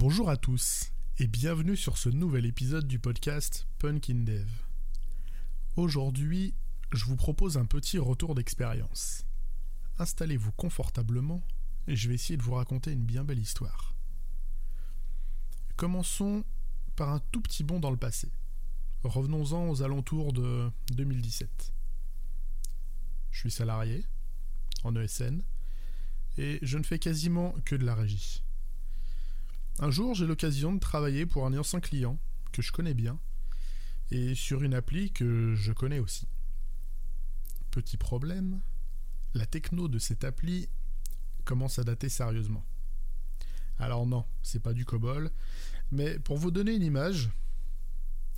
Bonjour à tous et bienvenue sur ce nouvel épisode du podcast Punkin Dev. Aujourd'hui, je vous propose un petit retour d'expérience. Installez-vous confortablement et je vais essayer de vous raconter une bien belle histoire. Commençons par un tout petit bond dans le passé. Revenons-en aux alentours de 2017. Je suis salarié en ESN et je ne fais quasiment que de la régie. Un jour, j'ai l'occasion de travailler pour un ancien client que je connais bien et sur une appli que je connais aussi. Petit problème, la techno de cette appli commence à dater sérieusement. Alors non, c'est pas du COBOL, mais pour vous donner une image,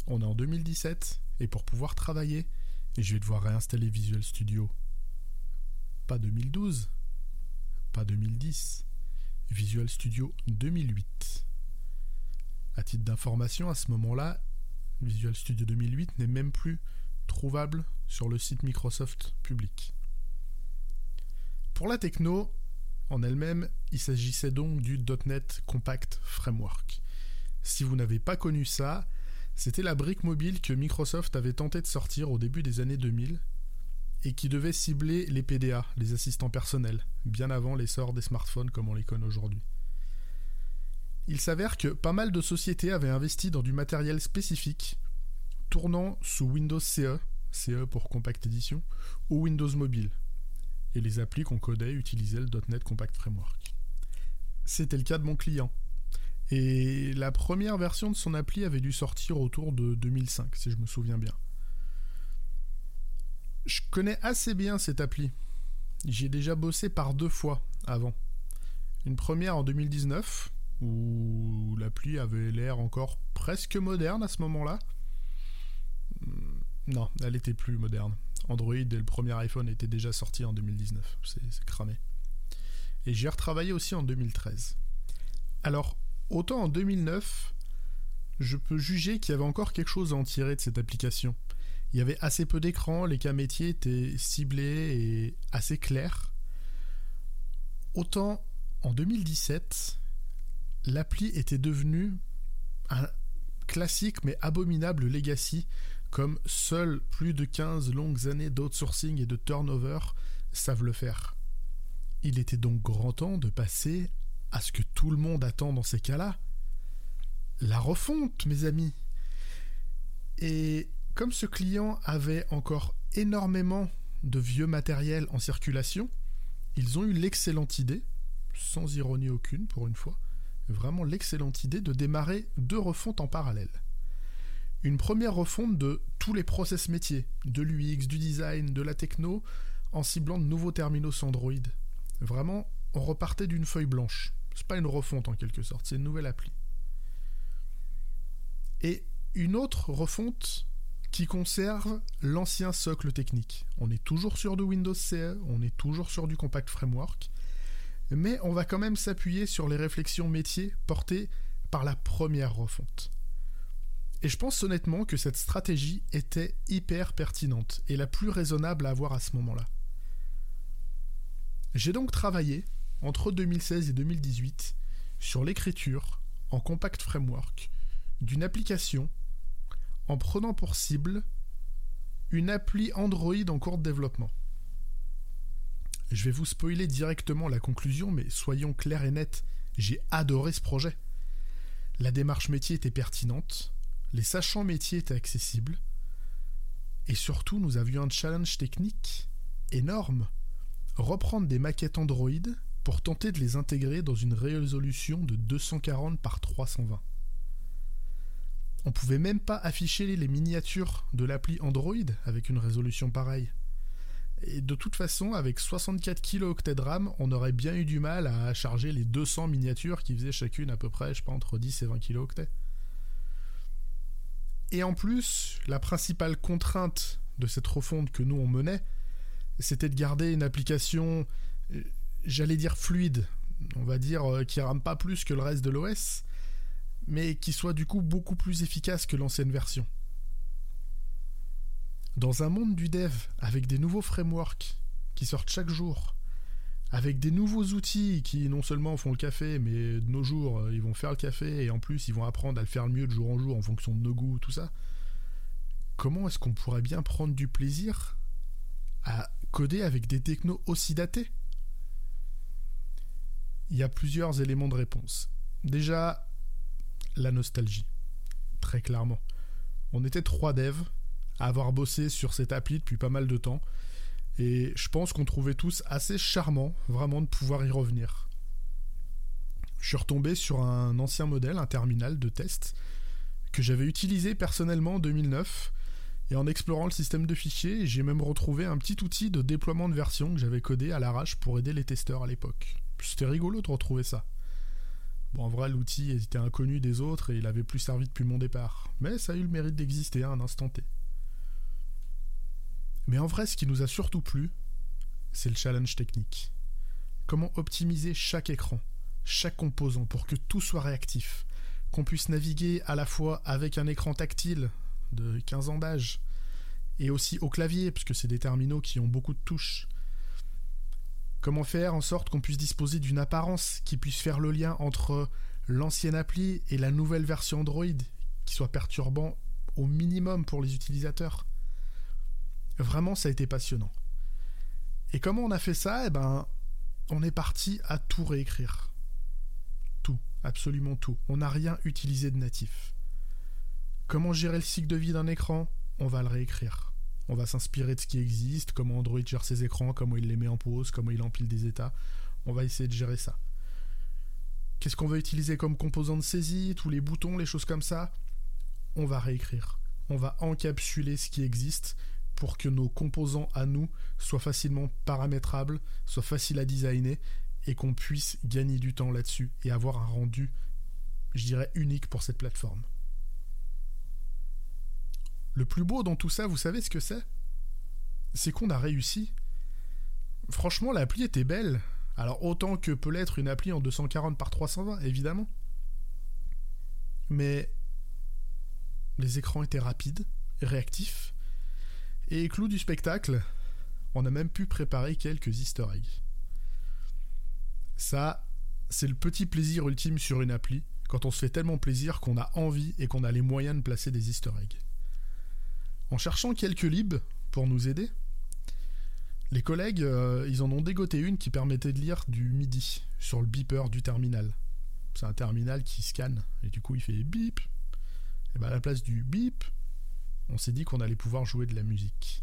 on est en 2017 et pour pouvoir travailler, je vais devoir réinstaller Visual Studio. Pas 2012, pas 2010, Visual Studio 2008. À titre d'information, à ce moment-là, Visual Studio 2008 n'est même plus trouvable sur le site Microsoft public. Pour la techno, en elle-même, il s'agissait donc du .NET Compact Framework. Si vous n'avez pas connu ça, c'était la brique mobile que Microsoft avait tenté de sortir au début des années 2000 et qui devait cibler les PDA, les assistants personnels, bien avant l'essor des smartphones comme on les connaît aujourd'hui. Il s'avère que pas mal de sociétés avaient investi dans du matériel spécifique, tournant sous Windows CE, CE pour Compact Edition, ou Windows Mobile, et les applis qu'on codait utilisaient le .NET Compact Framework. C'était le cas de mon client. Et la première version de son appli avait dû sortir autour de 2005, si je me souviens bien. Je connais assez bien cette appli. J'y ai déjà bossé par deux fois avant. Une première en 2019, où l'appli avait l'air encore presque moderne à ce moment-là. Hmm, non, elle était plus moderne. Android et le premier iPhone étaient déjà sortis en 2019. C'est cramé. Et j'y ai retravaillé aussi en 2013. Alors, autant en 2009, je peux juger qu'il y avait encore quelque chose à en tirer de cette application. Il y avait assez peu d'écrans, les cas métiers étaient ciblés et assez clairs. Autant en 2017, l'appli était devenue un classique mais abominable legacy, comme seuls plus de 15 longues années d'outsourcing et de turnover savent le faire. Il était donc grand temps de passer à ce que tout le monde attend dans ces cas-là. La refonte, mes amis. Et comme ce client avait encore énormément de vieux matériel en circulation, ils ont eu l'excellente idée, sans ironie aucune pour une fois, vraiment l'excellente idée de démarrer deux refontes en parallèle. Une première refonte de tous les process métiers, de l'UX, du design, de la techno, en ciblant de nouveaux terminaux Android. Vraiment, on repartait d'une feuille blanche. C'est pas une refonte en quelque sorte, c'est une nouvelle appli. Et une autre refonte qui conserve l'ancien socle technique. On est toujours sur du Windows CE, on est toujours sur du Compact Framework, mais on va quand même s'appuyer sur les réflexions métiers portées par la première refonte. Et je pense honnêtement que cette stratégie était hyper pertinente et la plus raisonnable à avoir à ce moment-là. J'ai donc travaillé entre 2016 et 2018 sur l'écriture en Compact Framework d'une application en prenant pour cible une appli Android en cours de développement. Je vais vous spoiler directement la conclusion, mais soyons clairs et nets, j'ai adoré ce projet. La démarche métier était pertinente, les sachants métiers étaient accessibles, et surtout nous avions un challenge technique énorme. Reprendre des maquettes Android pour tenter de les intégrer dans une résolution de 240 par 320. On pouvait même pas afficher les miniatures de l'appli Android avec une résolution pareille. Et de toute façon, avec 64 kilooctets de RAM, on aurait bien eu du mal à charger les 200 miniatures qui faisaient chacune à peu près, je pense, entre 10 et 20 kilooctets. Et en plus, la principale contrainte de cette refonte que nous on menait, c'était de garder une application, euh, j'allais dire fluide, on va dire euh, qui rame pas plus que le reste de l'OS, mais qui soit du coup beaucoup plus efficace que l'ancienne version. Dans un monde du dev avec des nouveaux frameworks qui sortent chaque jour, avec des nouveaux outils qui non seulement font le café, mais de nos jours, euh, ils vont faire le café et en plus, ils vont apprendre à le faire mieux de jour en jour en fonction de nos goûts, tout ça. Comment est-ce qu'on pourrait bien prendre du plaisir à coder avec des technos aussi datés? Il y a plusieurs éléments de réponse. Déjà, la nostalgie. Très clairement. On était trois devs à avoir bossé sur cette appli depuis pas mal de temps. Et je pense qu'on trouvait tous assez charmant, vraiment, de pouvoir y revenir. Je suis retombé sur un ancien modèle, un terminal de test, que j'avais utilisé personnellement en 2009. Et en explorant le système de fichiers, j'ai même retrouvé un petit outil de déploiement de version que j'avais codé à l'arrache pour aider les testeurs à l'époque. C'était rigolo de retrouver ça. Bon, en vrai, l'outil était inconnu des autres et il avait plus servi depuis mon départ. Mais ça a eu le mérite d'exister à un instant T. Mais en vrai, ce qui nous a surtout plu, c'est le challenge technique. Comment optimiser chaque écran, chaque composant pour que tout soit réactif, qu'on puisse naviguer à la fois avec un écran tactile de 15 ans d'âge et aussi au clavier, puisque c'est des terminaux qui ont beaucoup de touches. Comment faire en sorte qu'on puisse disposer d'une apparence qui puisse faire le lien entre l'ancienne appli et la nouvelle version Android, qui soit perturbant au minimum pour les utilisateurs? Vraiment, ça a été passionnant. Et comment on a fait ça? Eh ben, on est parti à tout réécrire. Tout, absolument tout. On n'a rien utilisé de natif. Comment gérer le cycle de vie d'un écran? On va le réécrire. On va s'inspirer de ce qui existe, comment Android gère ses écrans, comment il les met en pause, comment il empile des états. On va essayer de gérer ça. Qu'est-ce qu'on va utiliser comme composant de saisie, tous les boutons, les choses comme ça? On va réécrire. On va encapsuler ce qui existe pour que nos composants à nous soient facilement paramétrables, soient faciles à designer et qu'on puisse gagner du temps là-dessus et avoir un rendu, je dirais, unique pour cette plateforme. Le plus beau dans tout ça, vous savez ce que c'est? C'est qu'on a réussi. Franchement, l'appli était belle. Alors autant que peut l'être une appli en 240 par 320, évidemment. Mais les écrans étaient rapides, réactifs, et clou du spectacle, on a même pu préparer quelques easter eggs. Ça, c'est le petit plaisir ultime sur une appli, quand on se fait tellement plaisir qu'on a envie et qu'on a les moyens de placer des easter eggs. En cherchant quelques libs pour nous aider, les collègues, euh, ils en ont dégoté une qui permettait de lire du MIDI sur le beeper du terminal. C'est un terminal qui scanne, et du coup il fait bip. Et bien à la place du bip, on s'est dit qu'on allait pouvoir jouer de la musique.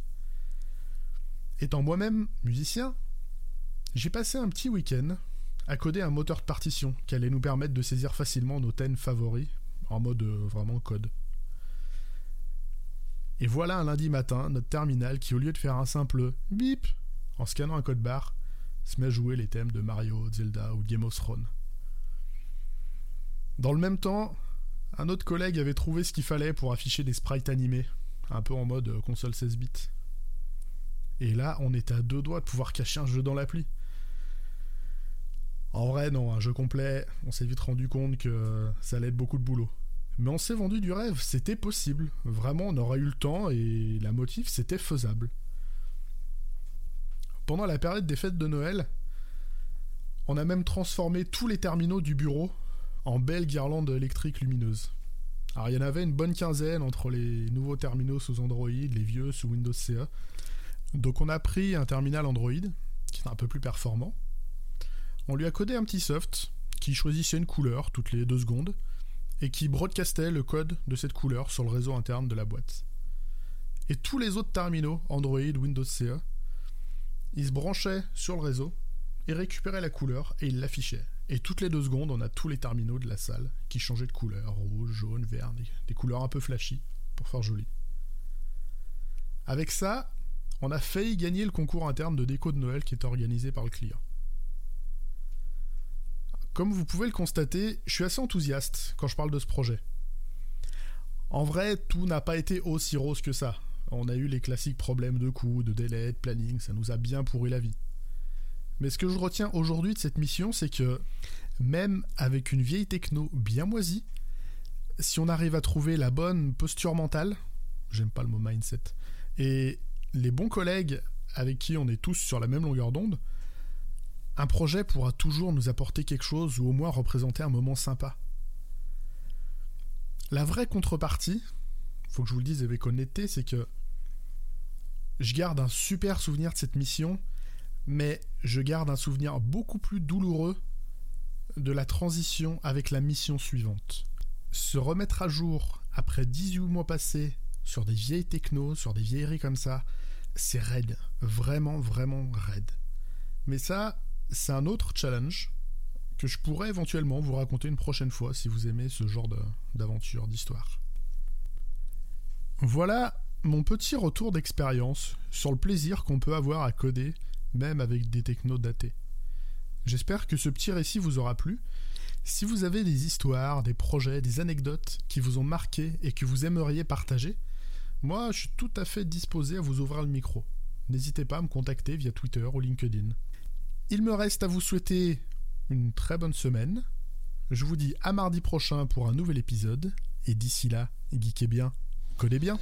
Étant moi-même musicien, j'ai passé un petit week-end à coder un moteur de partition qui allait nous permettre de saisir facilement nos thèmes favoris en mode euh, vraiment code. Et voilà un lundi matin notre terminal qui, au lieu de faire un simple bip en scannant un code barre, se met à jouer les thèmes de Mario, Zelda ou Game of Thrones. Dans le même temps, un autre collègue avait trouvé ce qu'il fallait pour afficher des sprites animés, un peu en mode euh, console 16 bits. Et là, on était à deux doigts de pouvoir cacher un jeu dans l'appli. En vrai, non, un jeu complet, on s'est vite rendu compte que ça allait être beaucoup de boulot. Mais on s'est vendu du rêve, c'était possible. Vraiment, on aurait eu le temps et la motive, c'était faisable. Pendant la période des fêtes de Noël, on a même transformé tous les terminaux du bureau en belles guirlandes électriques lumineuses. Alors il y en avait une bonne quinzaine entre les nouveaux terminaux sous Android, les vieux sous Windows CE. Donc on a pris un terminal Android, qui est un peu plus performant. On lui a codé un petit soft qui choisissait une couleur toutes les deux secondes et qui broadcastait le code de cette couleur sur le réseau interne de la boîte. Et tous les autres terminaux Android, Windows CE, ils se branchaient sur le réseau et récupéraient la couleur et ils l'affichaient. Et toutes les deux secondes, on a tous les terminaux de la salle qui changeaient de couleur, rouge, jaune, vert, des, couleurs un peu flashy, pour faire joli. Avec ça, on a failli gagner le concours interne de déco de Noël qui est organisé par le client. Comme vous pouvez le constater, je suis assez enthousiaste quand je parle de ce projet. En vrai, tout n'a pas été aussi rose que ça. On a eu les classiques problèmes de coûts, de délai, de planning, ça nous a bien pourri la vie. Mais ce que je retiens aujourd'hui de cette mission, c'est que même avec une vieille techno bien moisie, si on arrive à trouver la bonne posture mentale, j'aime pas le mot mindset, et les bons collègues avec qui on est tous sur la même longueur d'onde, Un projet pourra toujours nous apporter quelque chose ou au moins représenter un moment sympa. La vraie contrepartie, faut que je vous le dise avec honnêteté, c'est que je garde un super souvenir de cette mission, mais je garde un souvenir beaucoup plus douloureux de la transition avec la mission suivante. Se remettre à jour après 18 mois passés sur des vieilles technos, sur des vieilleries comme ça, c'est raide. Vraiment, vraiment raide. Mais ça, c'est un autre challenge que je pourrais éventuellement vous raconter une prochaine fois si vous aimez ce genre d'aventure, d'histoire. Voilà mon petit retour d'expérience sur le plaisir qu'on peut avoir à coder, même avec des technos datés. J'espère que ce petit récit vous aura plu. Si vous avez des histoires, des projets, des anecdotes qui vous ont marqué et que vous aimeriez partager, moi je suis tout à fait disposé à vous ouvrir le micro. N'hésitez pas à me contacter via Twitter ou LinkedIn. Il me reste à vous souhaiter une très bonne semaine. Je vous dis à mardi prochain pour un nouvel épisode. Et d'ici là, geekez bien, codez bien.